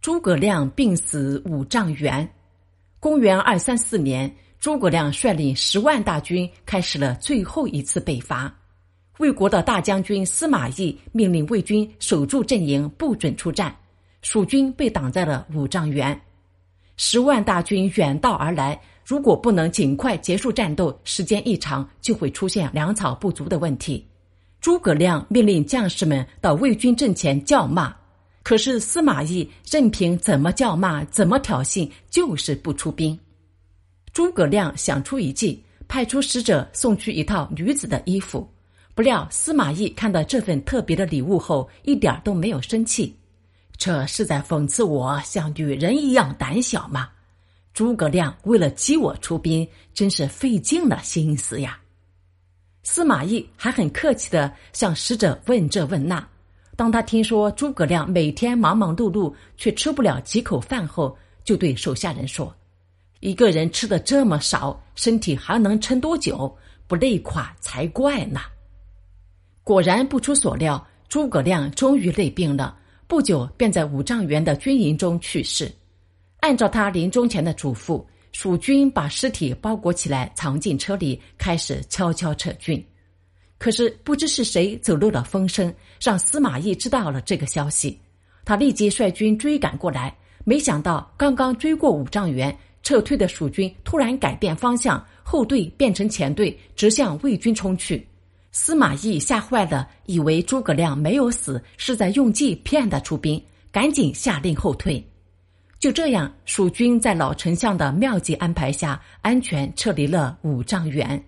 诸葛亮病死五丈原。公元二三四年，诸葛亮率领十万大军开始了最后一次北伐。魏国的大将军司马懿命令魏军守住阵营，不准出战。蜀军被挡在了五丈原。十万大军远道而来，如果不能尽快结束战斗，时间一长就会出现粮草不足的问题。诸葛亮命令将士们到魏军阵前叫骂，可是司马懿任凭怎么叫骂、怎么挑衅，就是不出兵。诸葛亮想出一计，派出使者送去一套女子的衣服。不料司马懿看到这份特别的礼物后，一点都没有生气。这是在讽刺我像女人一样胆小吗？诸葛亮为了激我出兵，真是费尽了心思呀。司马懿还很客气的向使者问这问那。当他听说诸葛亮每天忙忙碌碌却吃不了几口饭后，就对手下人说：“一个人吃的这么少，身体还能撑多久？不累垮才怪呢。”果然不出所料，诸葛亮终于累病了，不久便在五丈原的军营中去世。按照他临终前的嘱咐。蜀军把尸体包裹起来，藏进车里，开始悄悄撤军。可是不知是谁走漏了风声，让司马懿知道了这个消息。他立即率军追赶过来，没想到刚刚追过五丈原，撤退的蜀军突然改变方向，后队变成前队，直向魏军冲去。司马懿吓坏了，以为诸葛亮没有死，是在用计骗他出兵，赶紧下令后退。就这样，蜀军在老丞相的妙计安排下，安全撤离了五丈原。